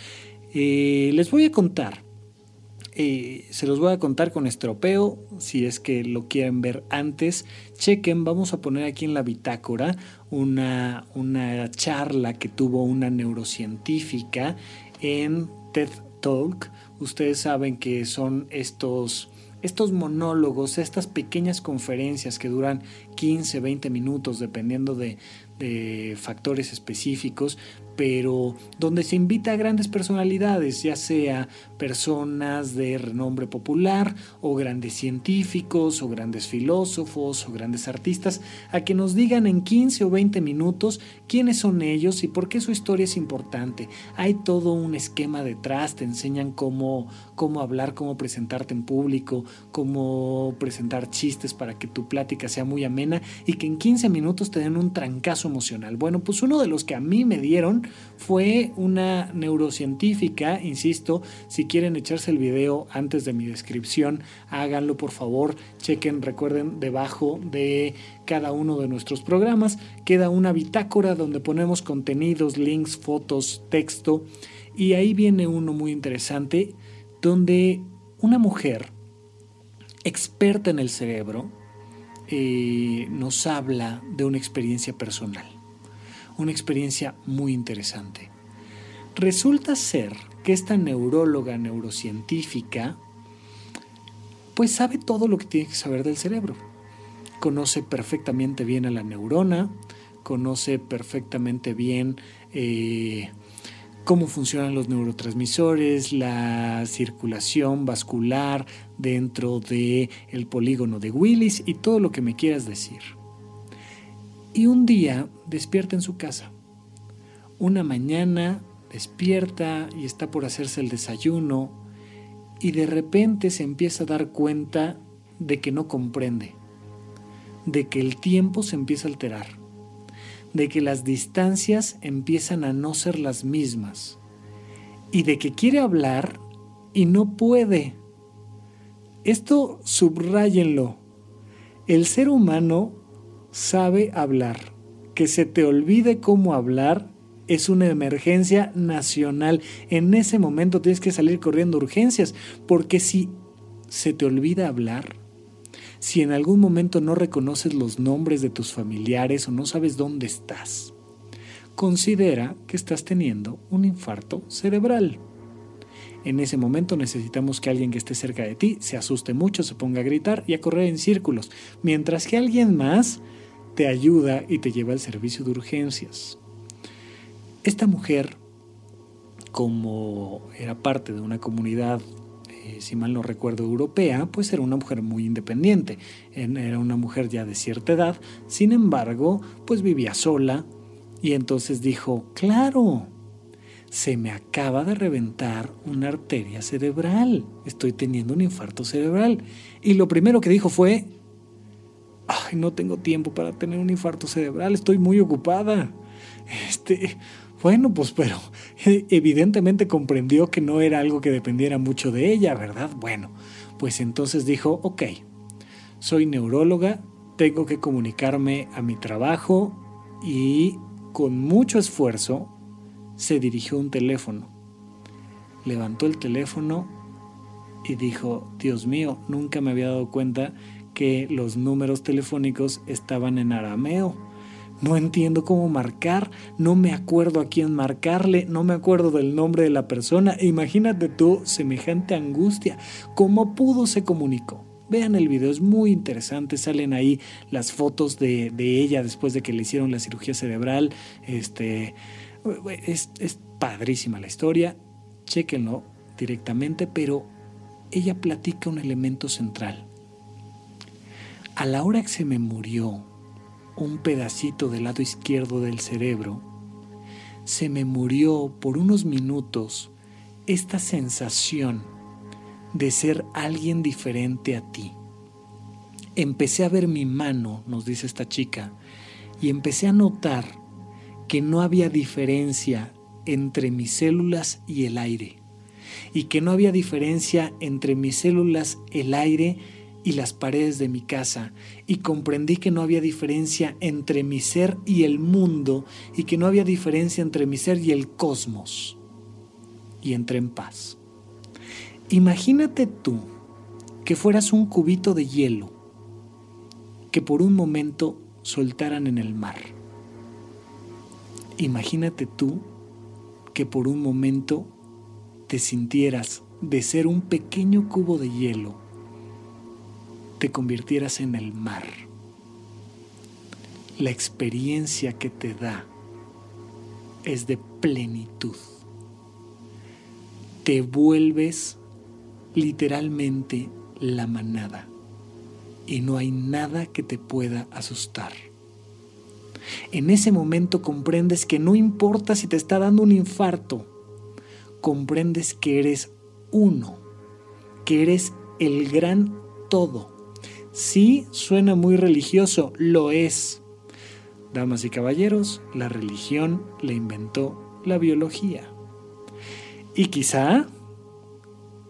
Eh, les voy a contar, eh, se los voy a contar con estropeo, si es que lo quieren ver antes, chequen, vamos a poner aquí en la bitácora una, una charla que tuvo una neurocientífica en TED Talk. Ustedes saben que son estos estos monólogos, estas pequeñas conferencias que duran 15, 20 minutos, dependiendo de, de factores específicos, pero donde se invita a grandes personalidades, ya sea personas de renombre popular o grandes científicos o grandes filósofos o grandes artistas, a que nos digan en 15 o 20 minutos quiénes son ellos y por qué su historia es importante. Hay todo un esquema detrás, te enseñan cómo, cómo hablar, cómo presentarte en público, cómo presentar chistes para que tu plática sea muy amena y que en 15 minutos te den un trancazo emocional. Bueno, pues uno de los que a mí me dieron fue una neurocientífica, insisto, si quieren echarse el video antes de mi descripción, háganlo por favor, chequen, recuerden, debajo de cada uno de nuestros programas queda una bitácora donde ponemos contenidos, links, fotos, texto, y ahí viene uno muy interesante, donde una mujer experta en el cerebro, eh, nos habla de una experiencia personal, una experiencia muy interesante. Resulta ser que esta neuróloga neurocientífica pues sabe todo lo que tiene que saber del cerebro. Conoce perfectamente bien a la neurona, conoce perfectamente bien eh, cómo funcionan los neurotransmisores, la circulación vascular dentro del el polígono de Willis y todo lo que me quieras decir. Y un día despierta en su casa. Una mañana despierta y está por hacerse el desayuno y de repente se empieza a dar cuenta de que no comprende, de que el tiempo se empieza a alterar de que las distancias empiezan a no ser las mismas y de que quiere hablar y no puede. Esto subrayenlo. El ser humano sabe hablar. Que se te olvide cómo hablar es una emergencia nacional. En ese momento tienes que salir corriendo urgencias, porque si se te olvida hablar, si en algún momento no reconoces los nombres de tus familiares o no sabes dónde estás, considera que estás teniendo un infarto cerebral. En ese momento necesitamos que alguien que esté cerca de ti se asuste mucho, se ponga a gritar y a correr en círculos, mientras que alguien más te ayuda y te lleva al servicio de urgencias. Esta mujer, como era parte de una comunidad eh, si mal no recuerdo, europea, pues era una mujer muy independiente, era una mujer ya de cierta edad, sin embargo, pues vivía sola y entonces dijo, claro, se me acaba de reventar una arteria cerebral, estoy teniendo un infarto cerebral. Y lo primero que dijo fue, ay, no tengo tiempo para tener un infarto cerebral, estoy muy ocupada. Este, bueno, pues pero evidentemente comprendió que no era algo que dependiera mucho de ella, ¿verdad? Bueno, pues entonces dijo, ok, soy neuróloga, tengo que comunicarme a mi trabajo y con mucho esfuerzo se dirigió un teléfono. Levantó el teléfono y dijo, Dios mío, nunca me había dado cuenta que los números telefónicos estaban en arameo no entiendo cómo marcar, no me acuerdo a quién marcarle, no me acuerdo del nombre de la persona. Imagínate tú semejante angustia. ¿Cómo pudo se comunicó? Vean el video, es muy interesante. Salen ahí las fotos de, ella después de que le hicieron la cirugía cerebral. Este, es, padrísima la historia. Chéquenlo directamente, pero ella platica un elemento central. A la hora que se me murió un pedacito del lado izquierdo del cerebro, se me murió por unos minutos esta sensación de ser alguien diferente a ti. Empecé a ver mi mano, nos dice esta chica, y empecé a notar que no había diferencia entre mis células y el aire, y que no había diferencia entre mis células, el aire y las paredes de mi casa y comprendí que no había diferencia entre mi ser y el mundo y que no había diferencia entre mi ser y el cosmos. Y entré en paz. Imagínate tú que fueras un cubito de hielo que por un momento soltaran en el mar. Imagínate tú que por un momento te sintieras de ser un pequeño cubo de hielo te convirtieras en el mar. La experiencia que te da es de plenitud. Te vuelves literalmente la manada y no hay nada que te pueda asustar. En ese momento comprendes que no importa si te está dando un infarto, comprendes que eres uno, que eres el gran todo Sí, suena muy religioso, lo es. Damas y caballeros, la religión le inventó la biología. Y quizá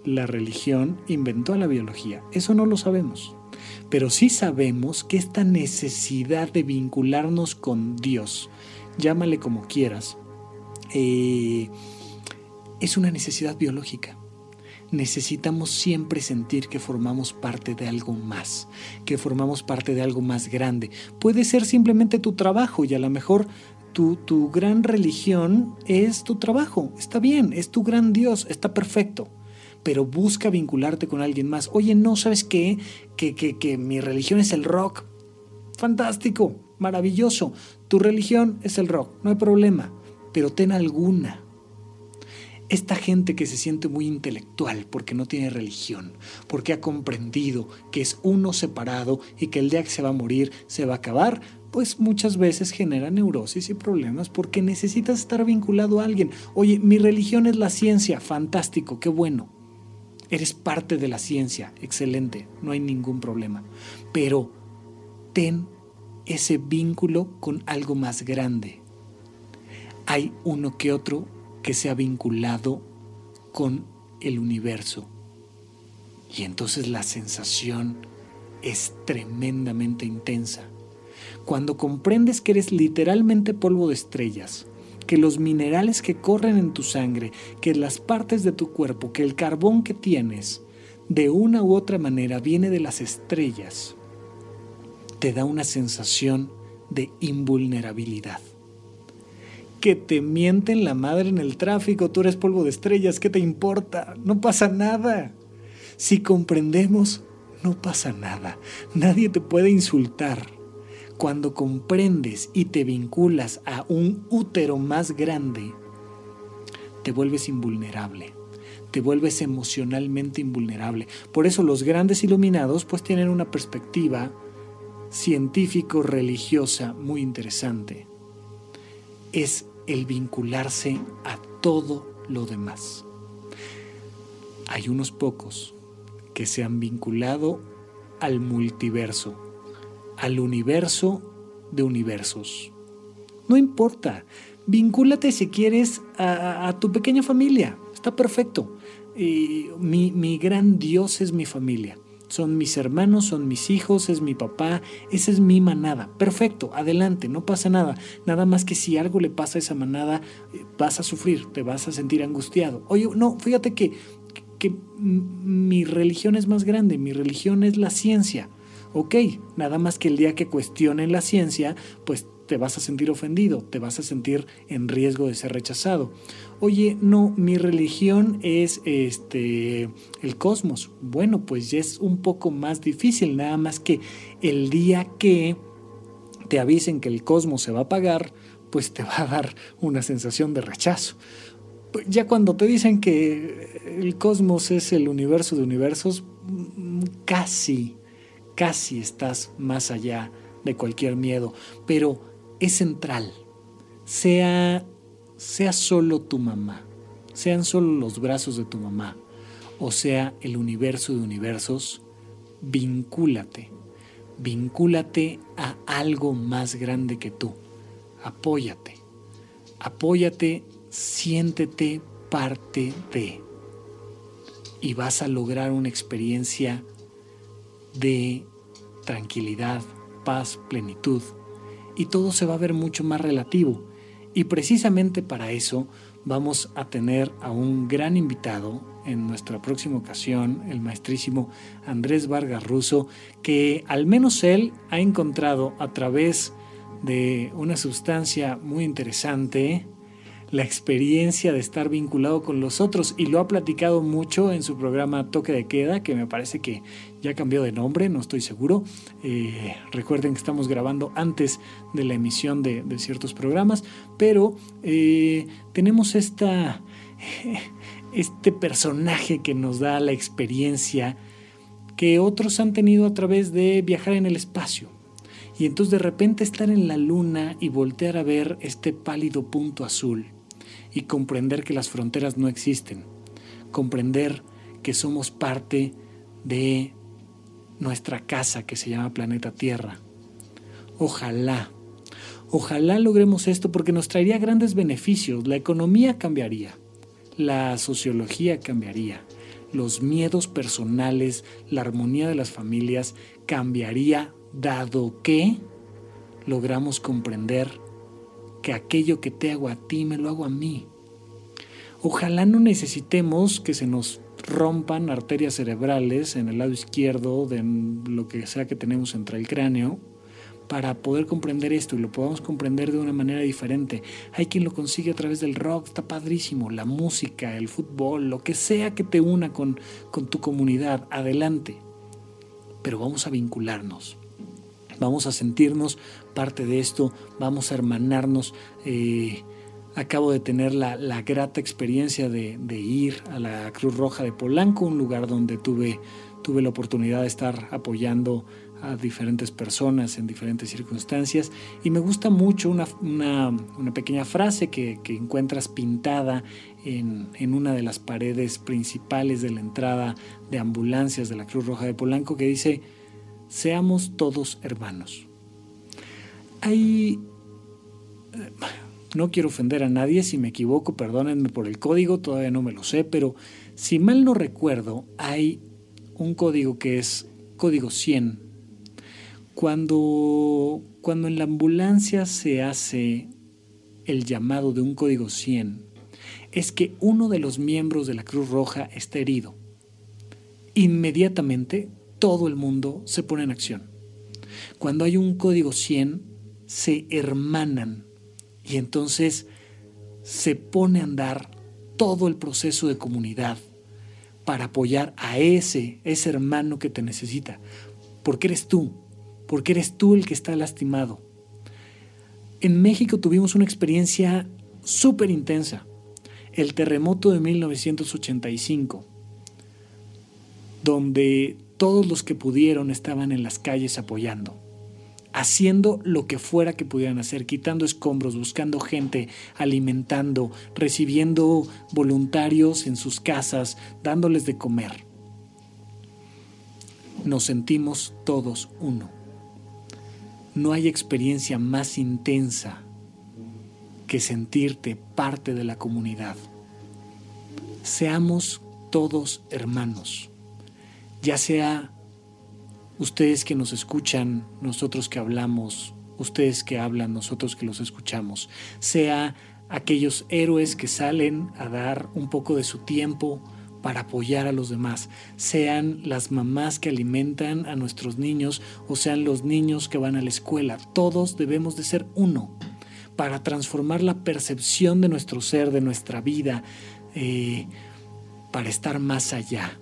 la religión inventó la biología. Eso no lo sabemos. Pero sí sabemos que esta necesidad de vincularnos con Dios, llámale como quieras, eh, es una necesidad biológica. Necesitamos siempre sentir que formamos parte de algo más, que formamos parte de algo más grande. Puede ser simplemente tu trabajo y a lo mejor tu, tu gran religión es tu trabajo. Está bien, es tu gran Dios, está perfecto pero busca vincularte con alguien más. Oye, no, ¿sabes qué? Que, que, que, mi religión es el rock. Fantástico, maravilloso. Tu religión es el rock, no hay problema, pero ten alguna. Esta gente que se siente muy intelectual porque no tiene religión, porque ha comprendido que es uno separado y que el día que se va a morir se va a acabar, pues muchas veces genera neurosis y problemas porque necesitas estar vinculado a alguien. Oye, mi religión es la ciencia, fantástico, qué bueno. Eres parte de la ciencia, excelente, no hay ningún problema. Pero ten ese vínculo con algo más grande. Hay uno que otro que se ha vinculado con el universo. Y entonces la sensación es tremendamente intensa. Cuando comprendes que eres literalmente polvo de estrellas, que los minerales que corren en tu sangre, que las partes de tu cuerpo, que el carbón que tienes, de una u otra manera viene de las estrellas, te da una sensación de invulnerabilidad que te mienten la madre en el tráfico, tú eres polvo de estrellas, ¿qué te importa? No pasa nada. Si comprendemos, no pasa nada. Nadie te puede insultar. Cuando comprendes y te vinculas a un útero más grande, te vuelves invulnerable te vuelves emocionalmente invulnerable. Por eso los grandes iluminados pues tienen una perspectiva científico-religiosa muy interesante. Es el vincularse a todo lo demás. Hay unos pocos que se han vinculado al multiverso, al universo de universos. No importa, vincúlate si quieres a, tu pequeña familia, está perfecto. mi, mi gran Dios es mi familia son mis hermanos, son mis hijos, es mi papá, esa es mi manada. Perfecto, adelante, no pasa nada. Nada más que si algo le pasa a esa manada, eh, vas a sufrir, te vas a sentir angustiado. Oye, no, fíjate que, que mi religión es más grande, mi religión es la ciencia. Ok, nada más que el día que cuestionen la ciencia, pues te vas a sentir ofendido, te vas a sentir en riesgo de ser rechazado. Oye, no, mi religión es este el cosmos. Bueno, pues ya es un poco más difícil, nada más que el día que te avisen que el cosmos se va a apagar, pues te va a dar una sensación de rechazo. Ya cuando te dicen que el cosmos es el universo de universos, casi, casi estás más allá de cualquier miedo, pero es central. Sea, sea solo tu mamá, sean solo los brazos de tu mamá, o sea el universo de universos, vincúlate, vincúlate a algo más grande que tú. Apóyate, apóyate, siéntete parte de. Y vas a lograr una experiencia de tranquilidad, paz, plenitud y todo se va a ver mucho más relativo. Y precisamente para eso vamos a tener a un gran invitado en nuestra próxima ocasión, el maestrísimo Andrés Vargas Russo, que al menos él ha encontrado a través de una sustancia muy interesante, la experiencia de estar vinculado con los otros y lo ha platicado mucho en su programa Toque de Queda, que me parece que ya cambió de nombre, no estoy seguro. Eh, recuerden que estamos grabando antes de la emisión de, ciertos programas, pero eh, tenemos esta, *laughs* este personaje que nos da la experiencia que otros han tenido a través de viajar en el espacio. Y entonces de repente estar en la luna y voltear a ver este pálido punto azul y comprender que las fronteras no existen, comprender que somos parte de nuestra casa que se llama planeta Tierra. Ojalá, ojalá logremos esto porque nos traería grandes beneficios. La economía cambiaría, la sociología cambiaría, los miedos personales, la armonía de las familias cambiaría dado que logramos comprender que aquello que te hago a ti me lo hago a mí. Ojalá no necesitemos que se nos rompan arterias cerebrales en el lado izquierdo de lo que sea que tenemos entre el cráneo para poder comprender esto y lo podamos comprender de una manera diferente. Hay quien lo consigue a través del rock, está padrísimo, la música, el fútbol, lo que sea que te una con, con tu comunidad, adelante. Pero vamos a vincularnos, vamos a sentirnos parte de esto, vamos a hermanarnos. Eh, acabo de tener la, grata experiencia de, ir a la Cruz Roja de Polanco, un lugar donde tuve, tuve la oportunidad de estar apoyando a diferentes personas en diferentes circunstancias y me gusta mucho una, una, pequeña frase que, que encuentras pintada en, en, una de las paredes principales de la entrada de ambulancias de la Cruz Roja de Polanco que dice, seamos todos hermanos. Hay... No quiero ofender a nadie, si me equivoco, perdónenme por el código, todavía no me lo sé, pero si mal no recuerdo, hay un código que es código 100 cuando, cuando en la ambulancia se hace el llamado de un código 100, es que uno de los miembros de la Cruz Roja está herido. Inmediatamente todo el mundo se pone en acción. Cuando hay un código 100, se hermanan y entonces se pone a andar todo el proceso de comunidad para apoyar a ese, ese hermano que te necesita, porque eres tú, porque eres tú el que está lastimado. En México tuvimos una experiencia súper intensa, el terremoto de 1985, donde todos los que pudieron estaban en las calles apoyando, haciendo lo que fuera que pudieran hacer, quitando escombros, buscando gente, alimentando, recibiendo voluntarios en sus casas, dándoles de comer. Nos sentimos todos uno. No hay experiencia más intensa que sentirte parte de la comunidad. Seamos todos hermanos, ya sea ustedes que nos escuchan, nosotros que hablamos, ustedes que hablan, nosotros que los escuchamos, sea aquellos héroes que salen a dar un poco de su tiempo, para apoyar a los demás, sean las mamás que alimentan a nuestros niños o sean los niños que van a la escuela. Todos debemos de ser uno para transformar la percepción de nuestro ser, de nuestra vida, eh, para estar más allá,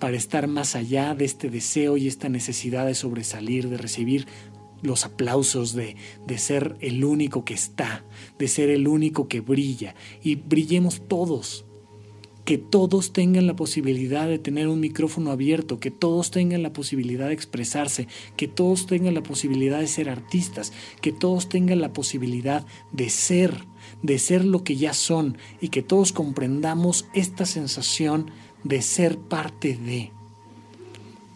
para estar más allá de este deseo y esta necesidad de sobresalir, de recibir los aplausos de, de, ser el único que está, de ser el único que brilla. Y brillemos todos, que todos tengan la posibilidad de tener un micrófono abierto, que todos tengan la posibilidad de expresarse, que todos tengan la posibilidad de ser artistas, que todos tengan la posibilidad de ser, de ser lo que ya son y que todos comprendamos esta sensación de ser parte de.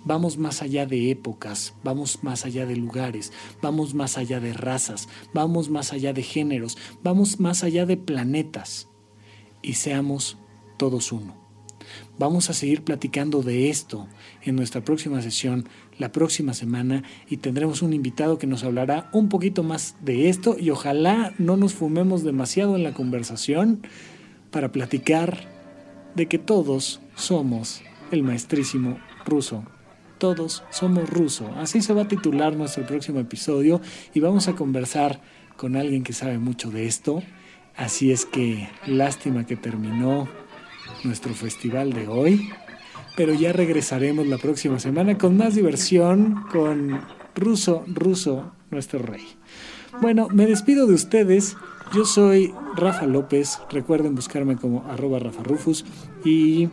Vamos más allá de épocas, vamos más allá de lugares, vamos más allá de razas, vamos más allá de géneros, vamos más allá de planetas y seamos todos uno. Vamos a seguir platicando de esto en nuestra próxima sesión la próxima semana y tendremos un invitado que nos hablará un poquito más de esto y ojalá no nos fumemos demasiado en la conversación para platicar de que todos somos el maestrísimo ruso. Todos somos ruso. Así se va a titular nuestro próximo episodio y vamos a conversar con alguien que sabe mucho de esto. Así es que lástima que terminó nuestro festival de hoy, pero ya regresaremos la próxima semana con más diversión con Ruso, Ruso, nuestro rey. Bueno, me despido de ustedes. Yo soy Rafa López. Recuerden buscarme como arroba Rafa y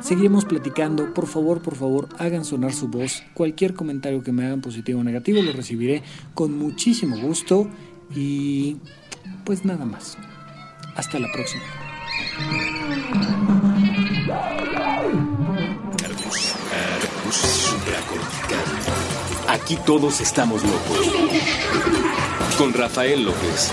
seguiremos platicando. Por favor, por favor, hagan sonar su voz. Cualquier comentario que me hagan positivo o negativo lo recibiré con muchísimo gusto. Y pues nada más. Hasta la próxima. Aquí todos estamos locos. Con Rafael López.